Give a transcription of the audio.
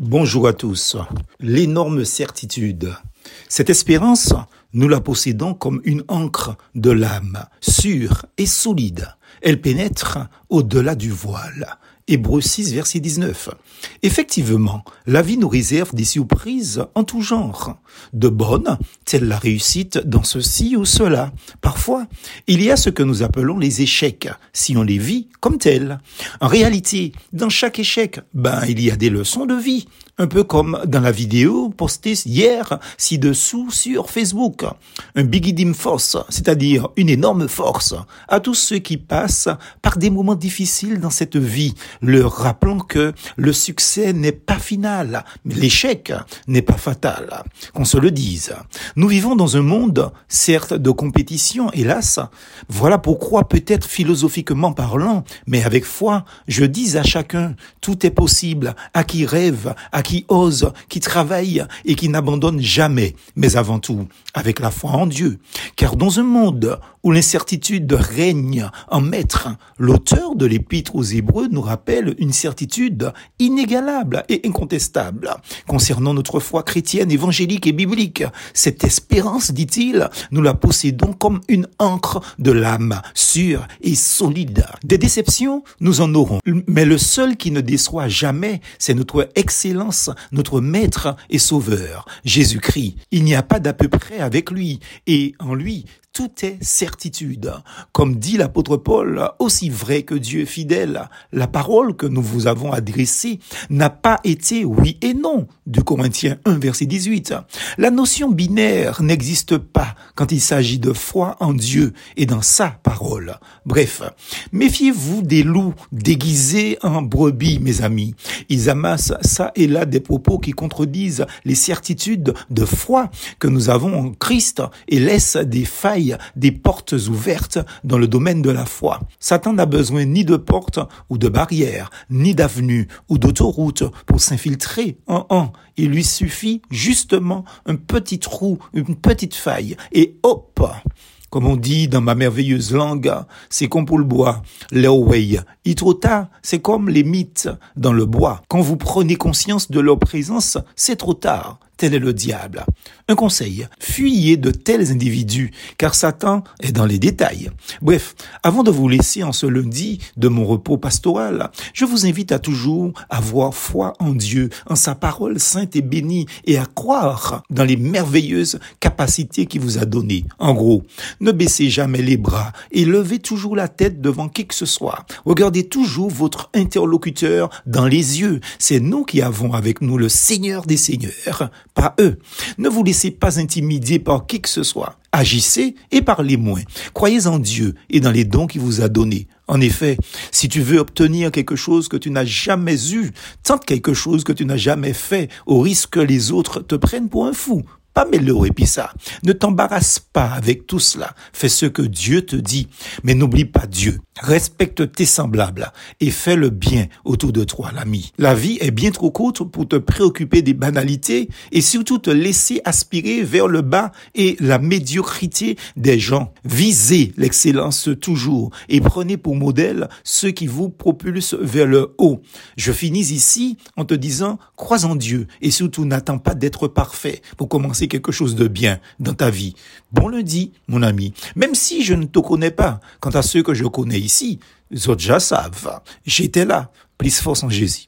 Bonjour à tous. L'énorme certitude. Cette espérance, nous la possédons comme une encre de l'âme, sûre et solide. Elle pénètre au-delà du voile. Hébreux 6, verset 19. Effectivement, la vie nous réserve des surprises en tout genre. De bonnes, telle la réussite dans ceci ou cela. Parfois, il y a ce que nous appelons les échecs, si on les vit comme tels. En réalité, dans chaque échec, ben, il y a des leçons de vie. Un peu comme dans la vidéo postée hier ci-dessous sur Facebook. Un bigidim force, c'est-à-dire une énorme force à tous ceux qui passent par des moments difficiles dans cette vie, leur rappelant que le succès n'est pas final, l'échec n'est pas fatal. Qu'on se le dise. Nous vivons dans un monde, certes, de compétition, hélas. Voilà pourquoi, peut-être philosophiquement parlant, mais avec foi, je dis à chacun, tout est possible, à qui rêve, à qui ose, qui travaille et qui n'abandonne jamais, mais avant tout avec la foi en Dieu. Car dans un monde où l'incertitude règne en maître, l'auteur de l'épître aux Hébreux nous rappelle une certitude inégalable et incontestable concernant notre foi chrétienne, évangélique et biblique. Cette espérance, dit-il, nous la possédons comme une encre de l'âme, sûre et solide. Des déceptions, nous en aurons. Mais le seul qui ne déçoit jamais, c'est notre excellence, notre maître et sauveur, Jésus-Christ. Il n'y a pas d'à peu près avec lui, et en lui, tout est certitude. Comme dit l'apôtre Paul, aussi vrai que Dieu est fidèle, la parole que nous vous avons adressée n'a pas été oui et non, du Corinthiens 1 verset 18. La notion binaire n'existe pas quand il s'agit de foi en Dieu et dans sa parole. Bref, méfiez-vous des loups déguisés en brebis, mes amis. Ils amassent ça et là des propos qui contredisent les certitudes de foi que nous avons en Christ et laissent des failles des portes ouvertes dans le domaine de la foi. Satan n'a besoin ni de portes ou de barrières, ni d'avenues ou d'autoroutes pour s'infiltrer en un. Il lui suffit justement un petit trou, une petite faille, et hop comme on dit dans ma merveilleuse langue, c'est comme pour le bois, l'away. Itrota, c'est comme les mythes dans le bois. Quand vous prenez conscience de leur présence, c'est trop tard. Tel est le diable. Un conseil, fuyez de tels individus, car Satan est dans les détails. Bref, avant de vous laisser en ce lundi de mon repos pastoral, je vous invite à toujours avoir foi en Dieu, en sa parole sainte et bénie, et à croire dans les merveilleuses capacités qu'il vous a données. En gros, ne baissez jamais les bras et levez toujours la tête devant qui que ce soit. Regardez toujours votre interlocuteur dans les yeux. C'est nous qui avons avec nous le Seigneur des Seigneurs Ne vous laissez pas intimider par qui que ce soit. Agissez et parlez moins. Croyez en Dieu et dans les dons qu'il vous a donnés. En effet, si tu veux obtenir quelque chose que tu n'as jamais eu, tente quelque chose que tu n'as jamais fait, au risque que les autres te prennent pour un fou puis ça. Ne t'embarrasse pas avec tout cela. Fais ce que Dieu te dit. Mais n'oublie pas Dieu. Respecte tes semblables et fais le bien autour de toi, l'ami. La vie est bien trop courte pour te préoccuper des banalités et surtout te laisser aspirer vers le bas et la médiocrité des gens. Visez l'excellence toujours et prenez pour modèle ceux qui vous propulsent vers le haut. Je finis ici en te disant, crois en Dieu et surtout n'attends pas d'être parfait pour commencer quelque chose de bien dans ta vie. Bon lundi, mon ami. Même si je ne te connais pas, quant à ceux que je connais ici, les autres déjà savent. J'étais là. Plus force en Jésus.